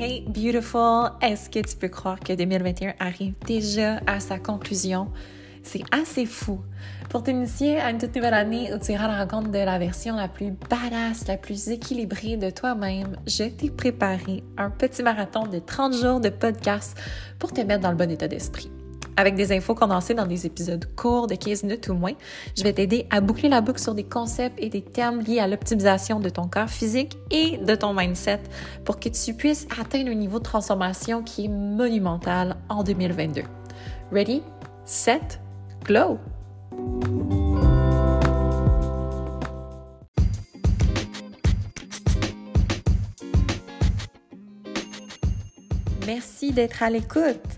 Hey beautiful, est-ce que tu peux croire que 2021 arrive déjà à sa conclusion? C'est assez fou. Pour t'initier à une toute nouvelle année où tu iras à la rencontre de la version la plus badass, la plus équilibrée de toi-même, je t'ai préparé un petit marathon de 30 jours de podcast pour te mettre dans le bon état d'esprit. Avec des infos condensées dans des épisodes courts de 15 minutes ou moins, je vais t'aider à boucler la boucle sur des concepts et des termes liés à l'optimisation de ton corps physique et de ton mindset pour que tu puisses atteindre un niveau de transformation qui est monumental en 2022. Ready, set, glow! Merci d'être à l'écoute.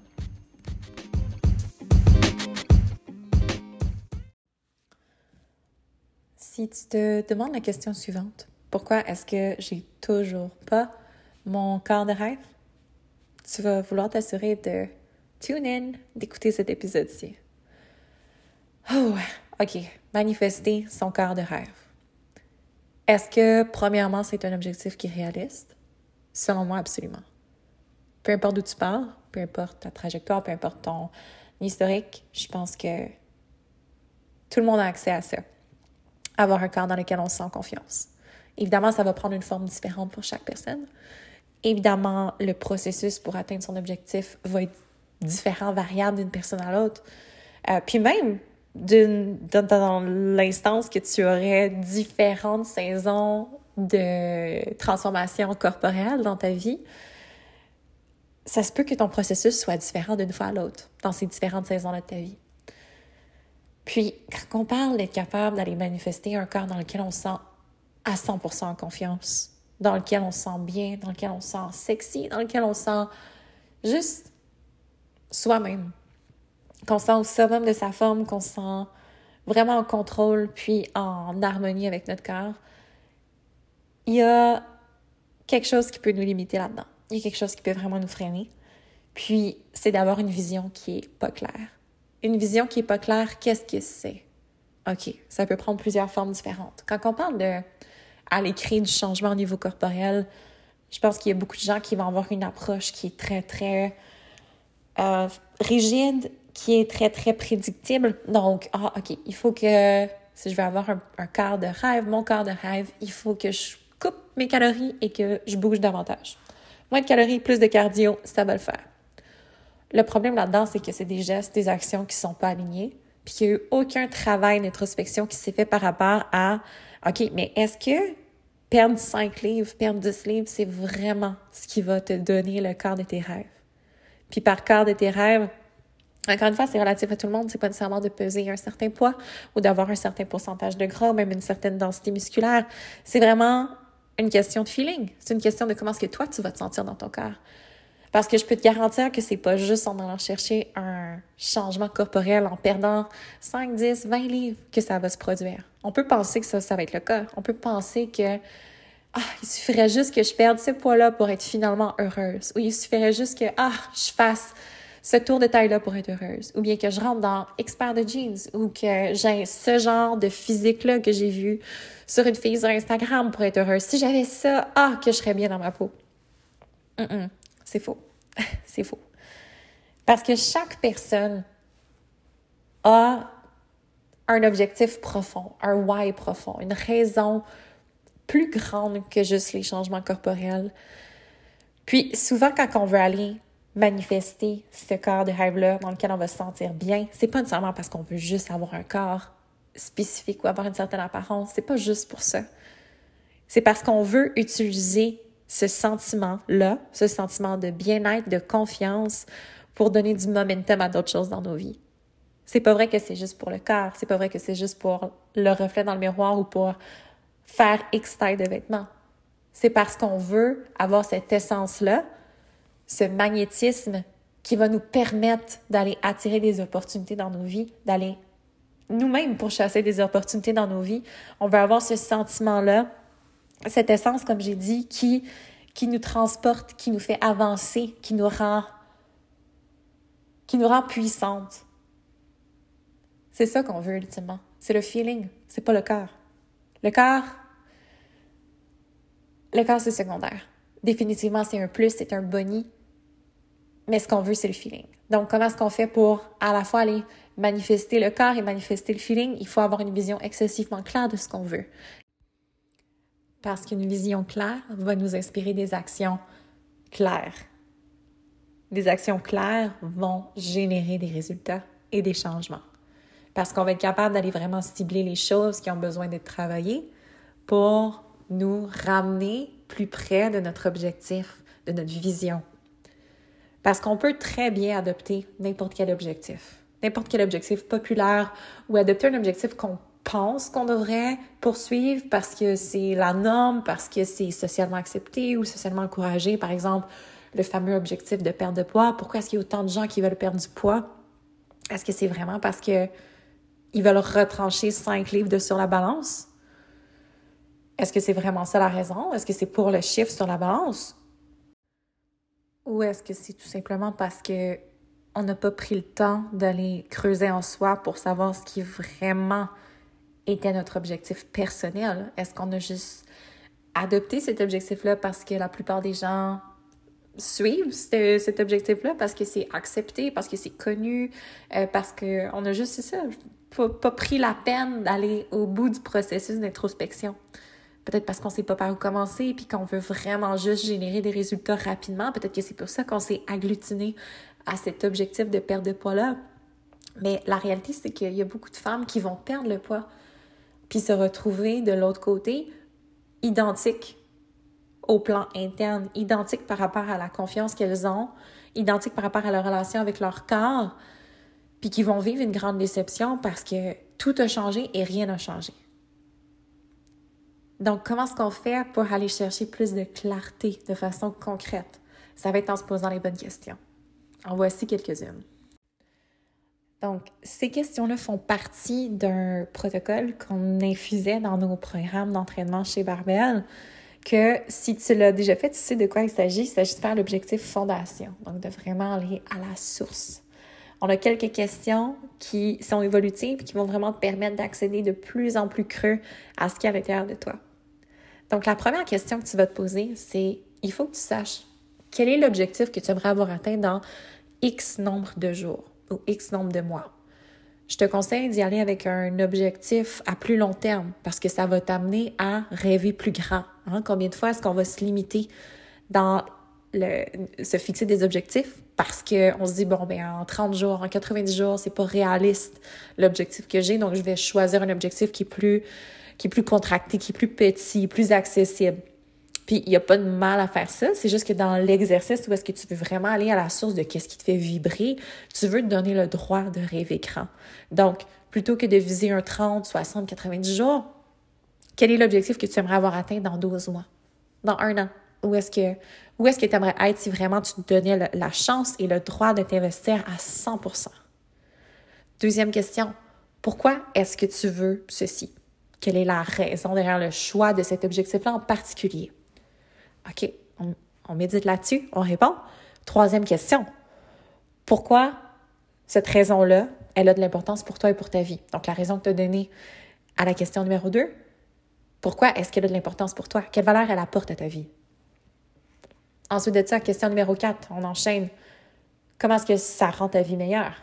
Si tu te demandes la question suivante, pourquoi est-ce que j'ai toujours pas mon corps de rêve? Tu vas vouloir t'assurer de tune in, d'écouter cet épisode-ci. Oh, OK. Manifester son corps de rêve. Est-ce que, premièrement, c'est un objectif qui est réaliste? Selon moi, absolument. Peu importe d'où tu pars, peu importe ta trajectoire, peu importe ton historique, je pense que tout le monde a accès à ça avoir un corps dans lequel on se sent confiance. Évidemment, ça va prendre une forme différente pour chaque personne. Évidemment, le processus pour atteindre son objectif va être différent, variable d'une personne à l'autre. Euh, puis même, dans, dans l'instance que tu aurais différentes saisons de transformation corporelle dans ta vie, ça se peut que ton processus soit différent d'une fois à l'autre dans ces différentes saisons de ta vie. Puis, quand on parle d'être capable d'aller manifester un corps dans lequel on se sent à 100% en confiance, dans lequel on se sent bien, dans lequel on se sent sexy, dans lequel on se sent juste soi-même, qu'on se sent au summum de sa forme, qu'on se sent vraiment en contrôle, puis en harmonie avec notre corps, il y a quelque chose qui peut nous limiter là-dedans. Il y a quelque chose qui peut vraiment nous freiner. Puis, c'est d'avoir une vision qui est pas claire une vision qui est pas claire, qu'est-ce que c'est? OK, ça peut prendre plusieurs formes différentes. Quand on parle de à l'écrit du changement au niveau corporel, je pense qu'il y a beaucoup de gens qui vont avoir une approche qui est très, très euh, rigide, qui est très, très prédictible. Donc, ah, OK, il faut que, si je veux avoir un, un de rêve, mon quart de rêve, il faut que je coupe mes calories et que je bouge davantage. Moins de calories, plus de cardio, ça va le faire. Le problème là-dedans, c'est que c'est des gestes, des actions qui sont pas alignés, puis qu'il n'y a eu aucun travail d'introspection qui s'est fait par rapport à OK, mais est-ce que perdre 5 livres, perdre 10 livres, c'est vraiment ce qui va te donner le corps de tes rêves? Puis par corps de tes rêves, encore une fois, c'est relatif à tout le monde. C'est pas nécessairement de peser un certain poids ou d'avoir un certain pourcentage de gras, même une certaine densité musculaire. C'est vraiment une question de feeling. C'est une question de comment est-ce que toi, tu vas te sentir dans ton corps. Parce que je peux te garantir que c'est pas juste en allant chercher un changement corporel, en perdant 5, 10, 20 livres que ça va se produire. On peut penser que ça, ça va être le cas. On peut penser que ah, il suffirait juste que je perde ce poids-là pour être finalement heureuse. Ou il suffirait juste que ah, je fasse ce tour de taille-là pour être heureuse. Ou bien que je rentre dans expert de jeans ou que j'ai ce genre de physique-là que j'ai vu sur une fille sur Instagram pour être heureuse. Si j'avais ça, ah, que je serais bien dans ma peau. C'est faux. c'est faux. Parce que chaque personne a un objectif profond, un why profond, une raison plus grande que juste les changements corporels. Puis souvent, quand on veut aller manifester ce corps de rêve-là dans lequel on va se sentir bien, c'est pas nécessairement parce qu'on veut juste avoir un corps spécifique ou avoir une certaine apparence. C'est pas juste pour ça. C'est parce qu'on veut utiliser ce sentiment-là, ce sentiment de bien-être, de confiance, pour donner du momentum à d'autres choses dans nos vies. C'est pas vrai que c'est juste pour le corps, c'est pas vrai que c'est juste pour le reflet dans le miroir ou pour faire X taille de vêtements. C'est parce qu'on veut avoir cette essence-là, ce magnétisme qui va nous permettre d'aller attirer des opportunités dans nos vies, d'aller nous-mêmes pour chasser des opportunités dans nos vies. On veut avoir ce sentiment-là, cette essence, comme j'ai dit, qui, qui nous transporte, qui nous fait avancer, qui nous rend, qui nous rend puissante. C'est ça qu'on veut ultimement. C'est le feeling, c'est pas le cœur. Le cœur, le cœur c'est secondaire. Définitivement, c'est un plus, c'est un boni, mais ce qu'on veut, c'est le feeling. Donc, comment est-ce qu'on fait pour à la fois aller manifester le corps et manifester le feeling? Il faut avoir une vision excessivement claire de ce qu'on veut. Parce qu'une vision claire va nous inspirer des actions claires. Des actions claires vont générer des résultats et des changements. Parce qu'on va être capable d'aller vraiment cibler les choses qui ont besoin d'être travaillées pour nous ramener plus près de notre objectif, de notre vision. Parce qu'on peut très bien adopter n'importe quel objectif, n'importe quel objectif populaire ou adopter un objectif qu'on pense qu'on devrait poursuivre parce que c'est la norme, parce que c'est socialement accepté ou socialement encouragé. Par exemple, le fameux objectif de perdre de poids. Pourquoi est-ce qu'il y a autant de gens qui veulent perdre du poids? Est-ce que c'est vraiment parce que ils veulent retrancher cinq livres de sur la balance? Est-ce que c'est vraiment ça la raison? Est-ce que c'est pour le chiffre sur la balance? Ou est-ce que c'est tout simplement parce que on n'a pas pris le temps d'aller creuser en soi pour savoir ce qui vraiment était notre objectif personnel? Est-ce qu'on a juste adopté cet objectif-là parce que la plupart des gens suivent cet objectif-là parce que c'est accepté, parce que c'est connu, euh, parce qu'on a juste, c'est ça, pas, pris la peine d'aller au bout du processus d'introspection. Peut-être parce qu'on sait pas par où commencer puis qu'on veut vraiment juste générer des résultats rapidement. Peut-être que c'est pour ça qu'on s'est agglutiné à cet objectif de perte de poids-là. Mais la réalité, c'est qu'il y a beaucoup de femmes qui vont perdre le poids puis se retrouver de l'autre côté identiques au plan interne, identiques par rapport à la confiance qu'elles ont, identiques par rapport à leur relation avec leur corps, puis qui vont vivre une grande déception parce que tout a changé et rien n'a changé. Donc, comment est-ce qu'on fait pour aller chercher plus de clarté de façon concrète? Ça va être en se posant les bonnes questions. En voici quelques-unes. Donc, ces questions-là font partie d'un protocole qu'on infusait dans nos programmes d'entraînement chez Barbell, que si tu l'as déjà fait, tu sais de quoi il s'agit. Il s'agit de faire l'objectif fondation, donc de vraiment aller à la source. On a quelques questions qui sont évolutives et qui vont vraiment te permettre d'accéder de plus en plus creux à ce qu'il y a à l'intérieur de toi. Donc, la première question que tu vas te poser, c'est il faut que tu saches quel est l'objectif que tu aimerais avoir atteint dans X nombre de jours ou X nombre de mois. Je te conseille d'y aller avec un objectif à plus long terme parce que ça va t'amener à rêver plus grand. Hein? Combien de fois est-ce qu'on va se limiter dans le, se fixer des objectifs parce qu'on se dit, bon, ben en 30 jours, en 90 jours, c'est pas réaliste l'objectif que j'ai, donc je vais choisir un objectif qui est plus qui est plus contracté, qui est plus petit, plus accessible. Puis il n'y a pas de mal à faire ça, c'est juste que dans l'exercice où est-ce que tu veux vraiment aller à la source de qu'est-ce qui te fait vibrer, tu veux te donner le droit de rêver grand. Donc, plutôt que de viser un 30, 60, 90 jours, quel est l'objectif que tu aimerais avoir atteint dans 12 mois, dans un an? Où est-ce que où est-ce que tu aimerais être si vraiment tu te donnais la chance et le droit de t'investir à 100% Deuxième question, pourquoi est-ce que tu veux ceci? Quelle est la raison derrière le choix de cet objectif-là en particulier? OK, on, médite là-dessus, on répond. Troisième question. Pourquoi cette raison-là, elle a de l'importance pour toi et pour ta vie? Donc, la raison que tu as donnée à la question numéro 2, pourquoi est-ce qu'elle a de l'importance pour toi? Quelle valeur elle apporte à ta vie? Ensuite de ça, question numéro 4, on enchaîne. Comment est-ce que ça rend ta vie meilleure?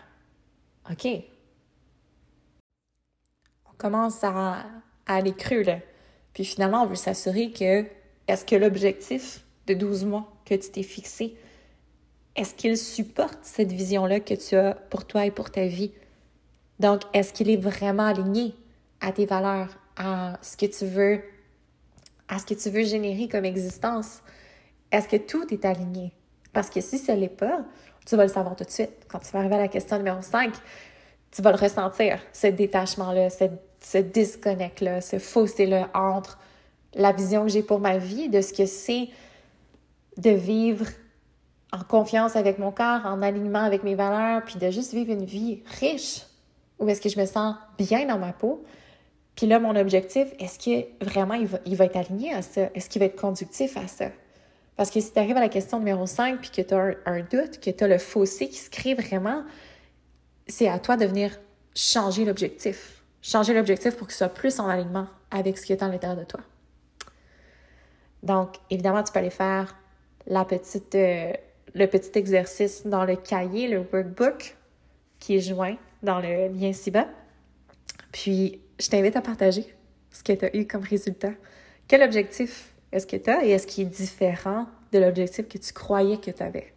OK. On commence à à aller creux, là. Puis finalement, on veut s'assurer que est-ce que l'objectif de 12 mois que tu t'es fixé, est-ce qu'il supporte cette vision-là que tu as pour toi et pour ta vie? Donc, est-ce qu'il est vraiment aligné à tes valeurs, à ce que tu veux à ce que tu veux générer comme existence? Est-ce que tout est aligné? Parce que si ce n'est pas, tu vas le savoir tout de suite. Quand tu vas arriver à la question numéro 5, tu vas le ressentir, ce détachement-là, ce, ce disconnect-là, ce fossé-là entre la vision que j'ai pour ma vie, de ce que c'est de vivre en confiance avec mon corps, en alignement avec mes valeurs, puis de juste vivre une vie riche, où est-ce que je me sens bien dans ma peau. Puis là, mon objectif, est-ce que vraiment il va, il va être aligné à ça? Est-ce qu'il va être conductif à ça? Parce que si tu arrives à la question numéro 5 puis que tu as un, doute, que tu as le fossé qui se crée vraiment, c'est à toi de venir changer l'objectif. Changer l'objectif pour qu'il soit plus en alignement avec ce qui est à l'intérieur de toi. Donc, évidemment, tu peux aller faire euh, le petit exercice dans le cahier, le workbook qui est joint dans le lien ci-bas. Puis, je t'invite à partager ce que tu as eu comme résultat. Quel objectif est-ce que tu as et est-ce qu'il est différent de l'objectif que tu croyais que tu avais?